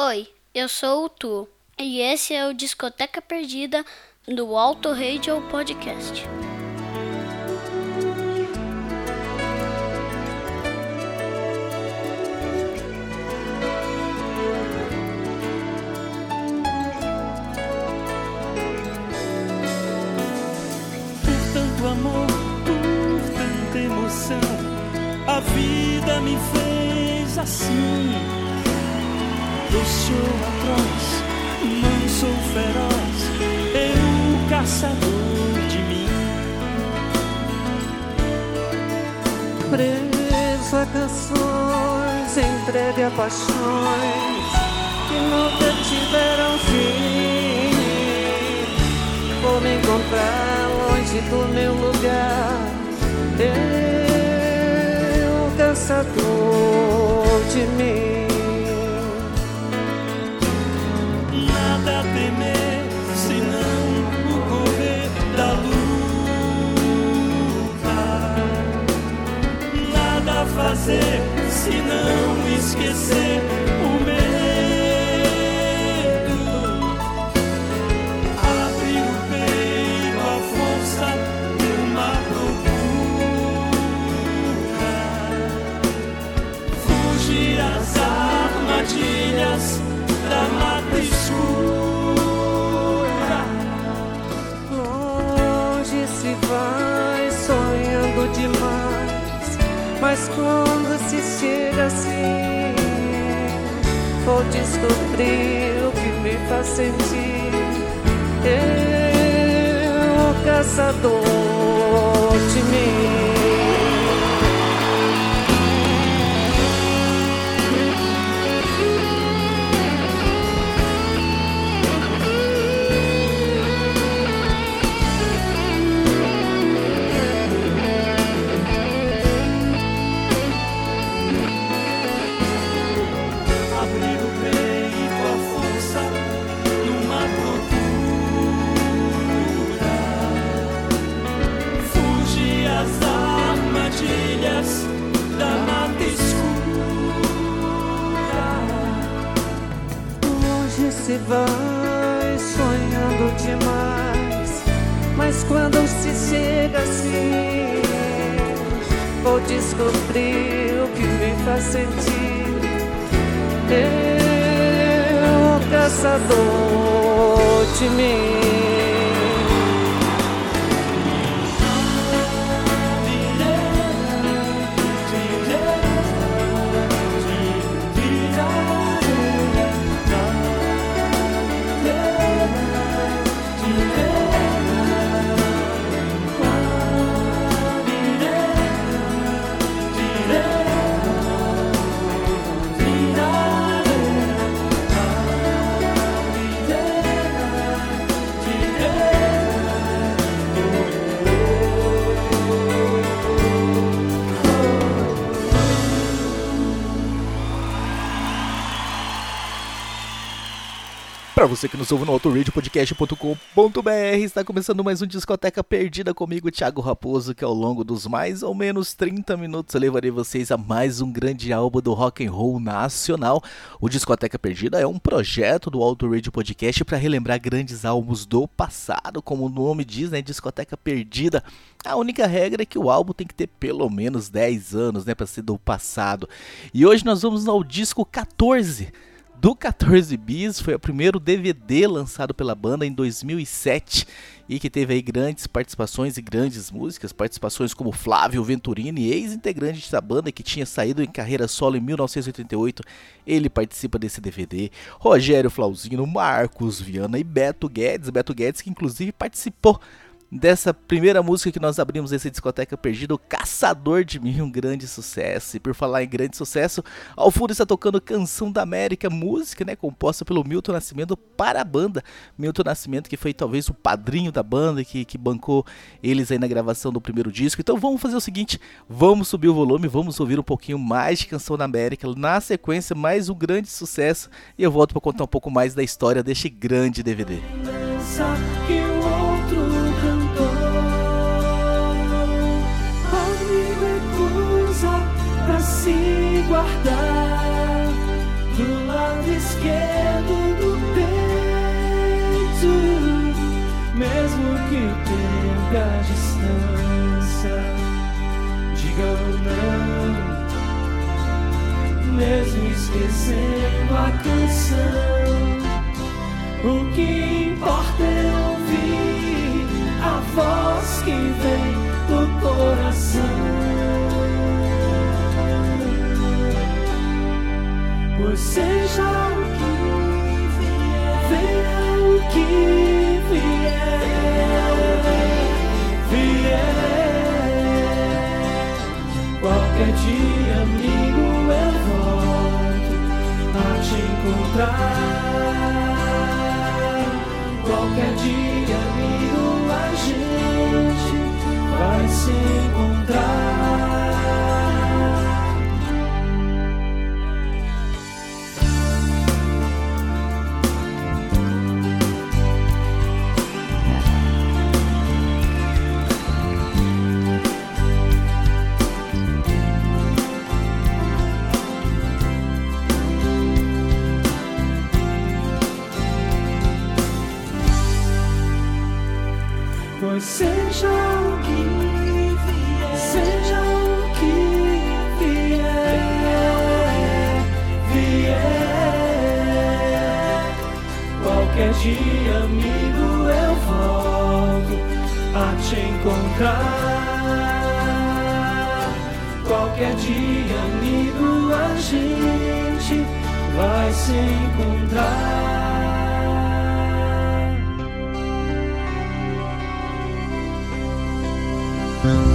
Oi, eu sou o Tu e esse é o Discoteca Perdida do Alto Radio Podcast. Tanto amor, por tanta emoção, a vida me fez assim. Eu sou atroz, não sou feroz, eu caçador de mim. Preso a canções, entregue a paixões que nunca tiveram fim. Vou me encontrar longe do meu lugar. Eu, caçador de mim. Fazer, senão esquecer o medo. Abrir o peito à força de uma procura. Fugir às armadilhas da mata escura. Longe se vai sonhando demais, mas quando se chega assim, vou descobrir o que me faz sentir. Eu, caçador de mim. Você que nos ouve no autoradiopodcast.com.br, está começando mais um Discoteca Perdida comigo, Thiago Raposo, que ao longo dos mais ou menos 30 minutos eu levarei vocês a mais um grande álbum do rock and roll nacional. O Discoteca Perdida é um projeto do Auto Radio Podcast para relembrar grandes álbuns do passado, como o nome diz, né, Discoteca Perdida. A única regra é que o álbum tem que ter pelo menos 10 anos, né, para ser do passado. E hoje nós vamos ao disco 14 do 14 Bis, foi o primeiro DVD lançado pela banda em 2007 e que teve aí grandes participações e grandes músicas, participações como Flávio Venturini, ex-integrante da banda que tinha saído em carreira solo em 1988, ele participa desse DVD. Rogério Flauzino, Marcos Viana e Beto Guedes, Beto Guedes que inclusive participou dessa primeira música que nós abrimos essa discoteca perdida, Caçador de Mim, um grande sucesso. E por falar em grande sucesso, ao fundo está tocando Canção da América, música, né, composta pelo Milton Nascimento para a banda. Milton Nascimento que foi talvez o padrinho da banda que, que bancou eles aí na gravação do primeiro disco. Então vamos fazer o seguinte, vamos subir o volume, vamos ouvir um pouquinho mais de Canção da América. Na sequência, mais um grande sucesso e eu volto para contar um pouco mais da história deste grande DVD. lembrança mesmo esquecendo a canção. O que importa é ouvir a voz que vem do coração. Você já encontrar. Qualquer dia, amigo, a gente vai se encontrar. Seja o que vier, seja o que vier, vier. Qualquer dia, amigo, eu volto a te encontrar. Qualquer dia, amigo, a gente vai se encontrar. Mm-hmm.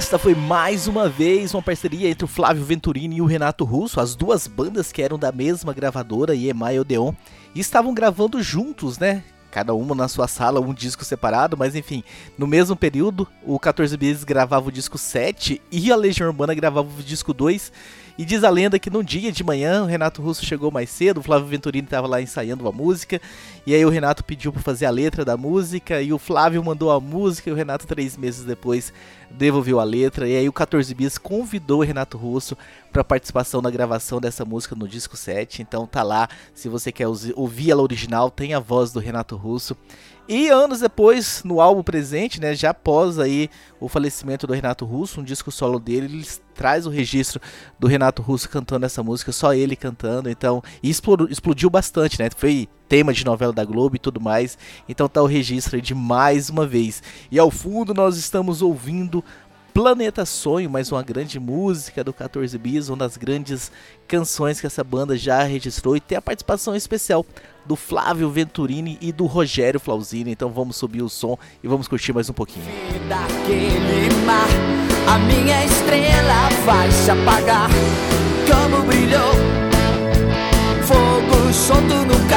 Esta foi mais uma vez uma parceria entre o Flávio Venturini e o Renato Russo, as duas bandas que eram da mesma gravadora, EMI e Odeon, e estavam gravando juntos, né? Cada uma na sua sala, um disco separado, mas enfim, no mesmo período, o 14 Bis gravava o disco 7 e a Legião Urbana gravava o disco 2. E diz a lenda que num dia de manhã o Renato Russo chegou mais cedo, o Flávio Venturini estava lá ensaiando uma música, e aí o Renato pediu para fazer a letra da música, e o Flávio mandou a música, e o Renato, três meses depois, devolveu a letra, e aí o 14 Bis convidou o Renato Russo para participação na gravação dessa música no disco 7. Então tá lá, se você quer ouvir ela original, tem a voz do Renato Russo. E anos depois, no álbum presente, né, já após aí o falecimento do Renato Russo, um disco solo dele, ele traz o registro do Renato Russo cantando essa música, só ele cantando, então, e explodiu, bastante, né? Foi tema de novela da Globo e tudo mais. Então tá o registro aí de mais uma vez. E ao fundo nós estamos ouvindo Planeta Sonho, mais uma grande música do 14 Bis, uma das grandes canções que essa banda já registrou e tem a participação especial do Flávio Venturini e do Rogério Flauzini. Então vamos subir o som e vamos curtir mais um pouquinho. Mar, a minha estrela vai se apagar como brilhou. Fogo solto no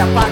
siapa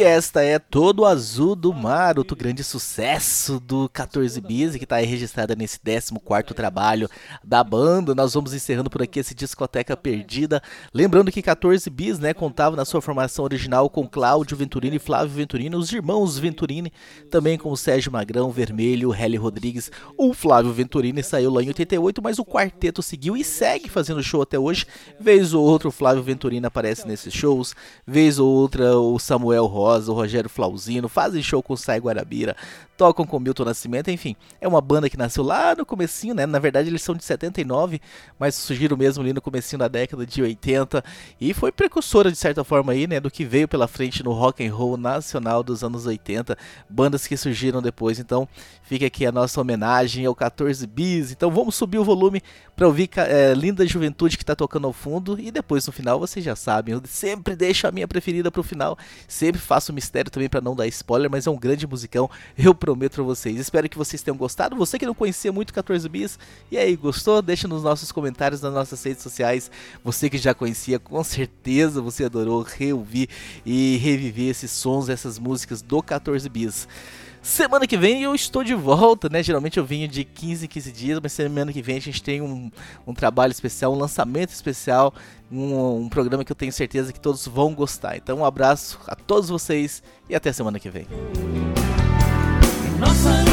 E esta é Todo Azul do Mar, outro grande sucesso do 14 Bis, que está registrada nesse 14 trabalho da banda. Nós vamos encerrando por aqui esse Discoteca Perdida. Lembrando que 14 Bis né, contava na sua formação original com Cláudio Venturini e Flávio Venturini, os irmãos Venturini, também com o Sérgio Magrão, Vermelho, Heli Rodrigues. O Flávio Venturini saiu lá em 88, mas o quarteto seguiu e segue fazendo show até hoje. Vez ou outra o Flávio Venturini aparece nesses shows, vez ou outra o Samuel Rosa, o Rogério Flauzino, fazem show com o Sai Guarabira, tocam com Milton Nascimento, enfim, é uma banda que nasceu lá no comecinho, né? Na verdade eles são de 79, mas surgiram mesmo ali no comecinho da década de 80 e foi precursora de certa forma aí, né, do que veio pela frente no rock and roll nacional dos anos 80, bandas que surgiram depois. Então, fica aqui a nossa homenagem ao 14 Bis. Então, vamos subir o volume para ouvir é, Linda Juventude que tá tocando ao fundo e depois no final vocês já sabem, eu sempre deixo a minha preferida pro final, sempre faço mistério também para não dar spoiler, mas é um grande musicão, eu prometo pra vocês. Espero que vocês tenham gostado. Você que não conhecia muito 14 Bis, e aí, gostou? Deixa nos nossos comentários nas nossas redes sociais. Você que já conhecia, com certeza você adorou reouvir e reviver esses sons, essas músicas do 14 Bis. Semana que vem eu estou de volta, né? Geralmente eu venho de 15 em 15 dias, mas semana que vem a gente tem um, um trabalho especial, um lançamento especial, um, um programa que eu tenho certeza que todos vão gostar. Então um abraço a todos vocês e até semana que vem. Nossa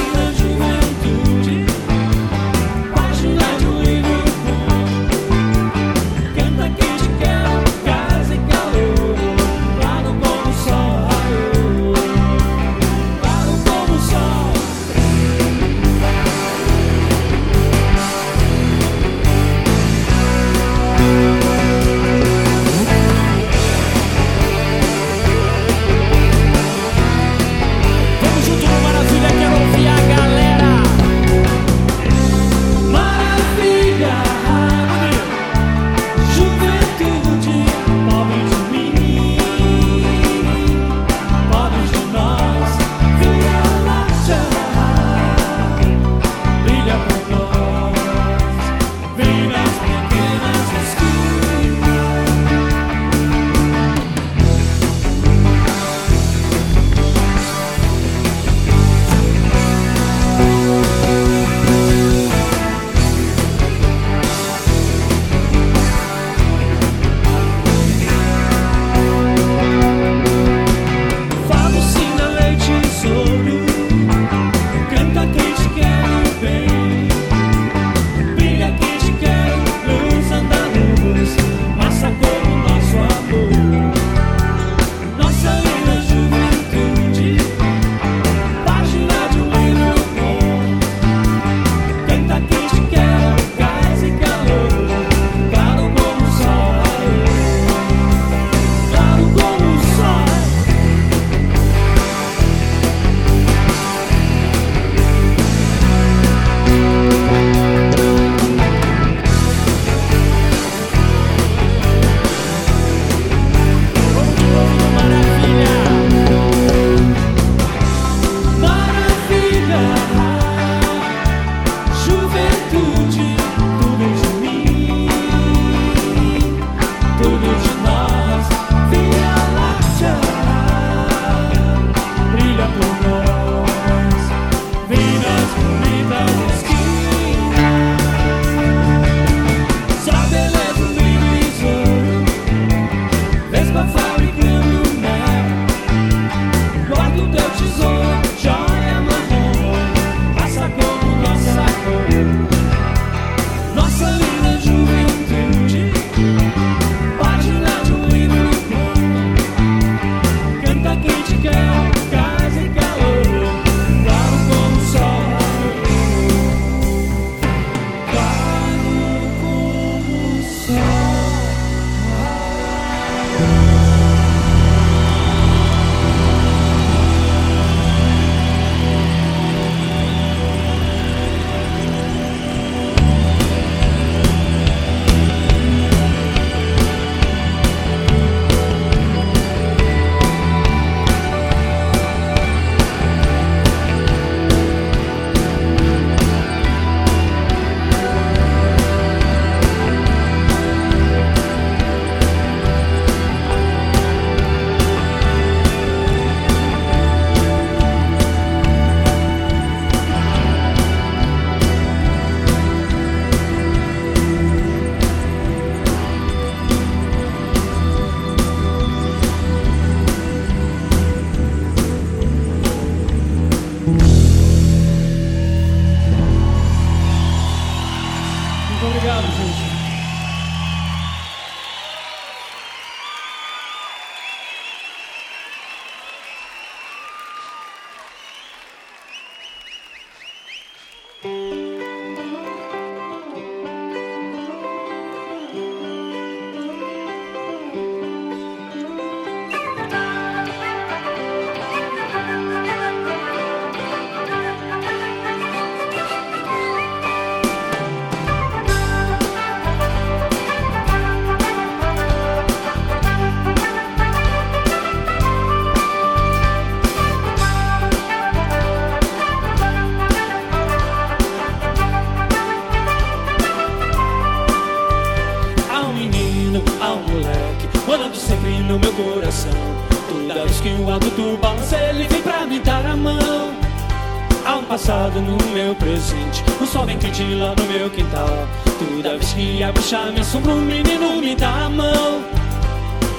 Que a bruxa me assombra O menino me dá a mão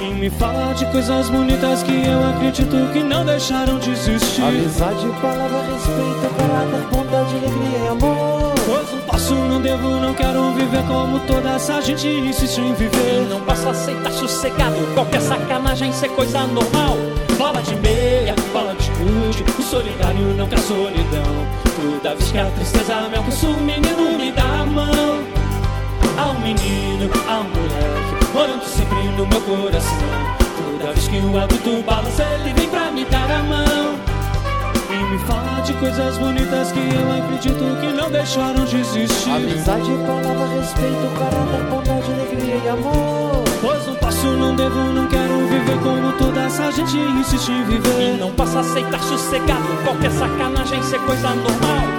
E me fala de coisas bonitas Que eu acredito que não deixaram de existir Amizade, palavra, respeito, caráter, bondade, alegria e amor. Pois não posso, não devo, não quero viver como toda essa gente insiste em viver. Não posso aceitar sossegado qualquer sacanagem ser coisa normal. Bola de meia, bola de gude, o solidário não quer solidão. Toda vez que a tristeza me alcança, o menino me dá a mão. No meu coração. Toda vez que o adulto balança, ele vem pra me dar a mão. E me fala de coisas bonitas que eu acredito que não deixaram de existir. Amizade, palavra, respeito, caráter, bondade, alegria e amor. Pois não posso, não devo, não quero viver como toda essa gente insiste em E viver. não posso aceitar sossegado qualquer sacanagem ser coisa normal.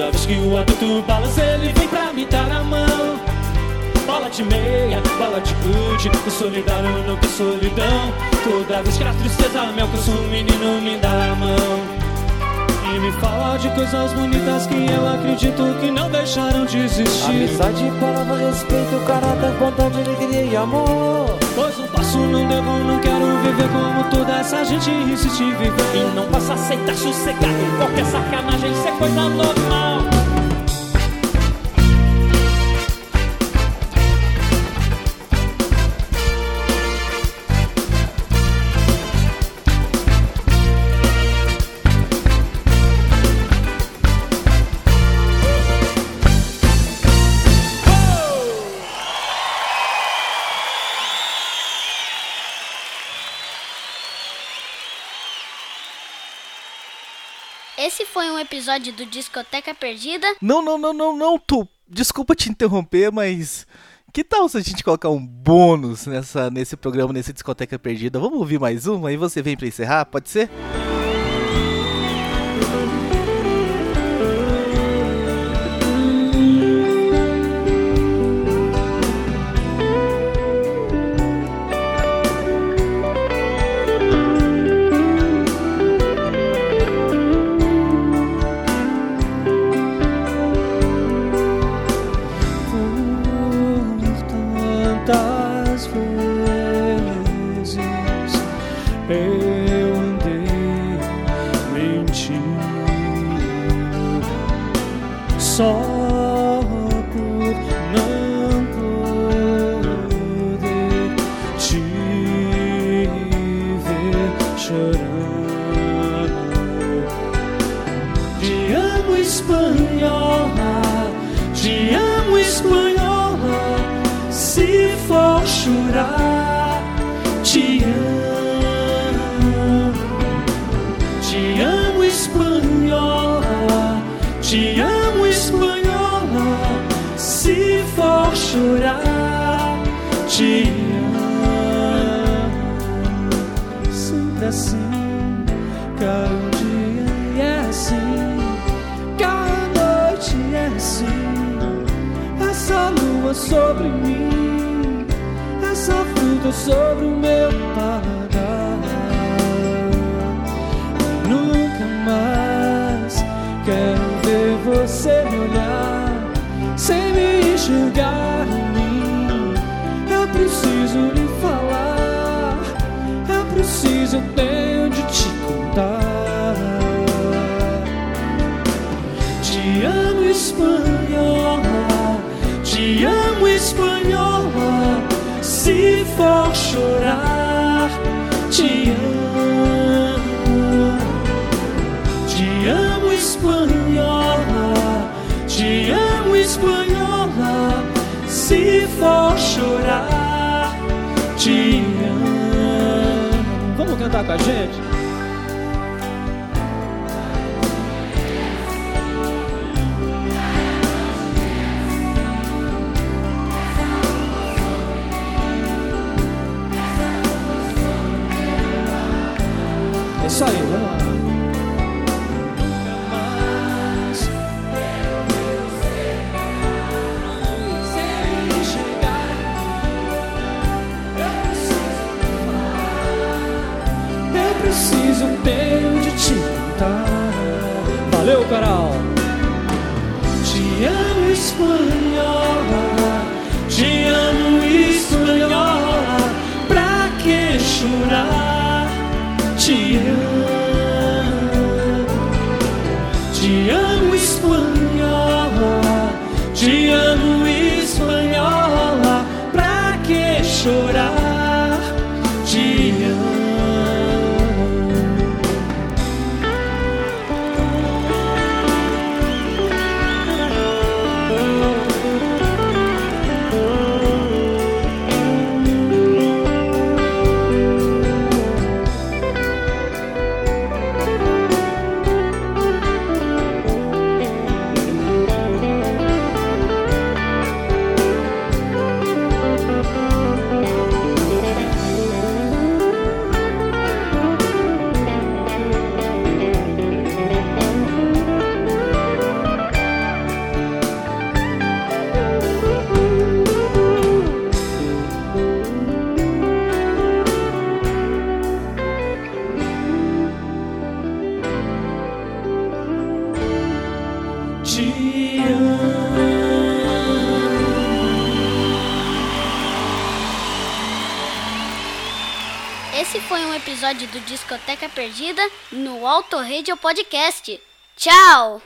Toda vez que o adulto balança, ele vem pra me dar a mão. Bola de meia, bola de gude, o solidário não quer solidão. Toda vez que a tristeza me alcança, o menino me dá a mão. E me fala de coisas bonitas que eu acredito que não deixaram de existir. Amizade, palavra, respeito, caráter, bondade, alegria e amor. Pois não posso, não devo, não quero viver como toda essa gente insiste viver. E não posso aceitar sossegado qualquer sacanagem ser coisa normal. Esse foi um episódio do Discoteca Perdida. Não, não, não, não, não, Tu. Desculpa te interromper, mas que tal se a gente colocar um bônus nessa, nesse programa, nesse Discoteca Perdida? Vamos ouvir mais uma aí você vem pra encerrar? Pode ser? Te amo, espanhola. Te amo, espanhola. Se for chorar, te amo. Sempre assim, cada dia é assim. Cada noite é assim. Essa lua sobre mim, essa fruta sobre o meu paladar. Quero ver você me olhar sem me enxergar em mim. Eu preciso lhe falar, eu preciso, eu tenho de te contar. Te amo, espanhola, te amo, espanhola. Se for chorar, Se for chorar, te amo. Vamos cantar com a gente? É isso aí, vamos te contar. Valeu, Coral! Te amo, espanhola. Radio Podcast. Tchau!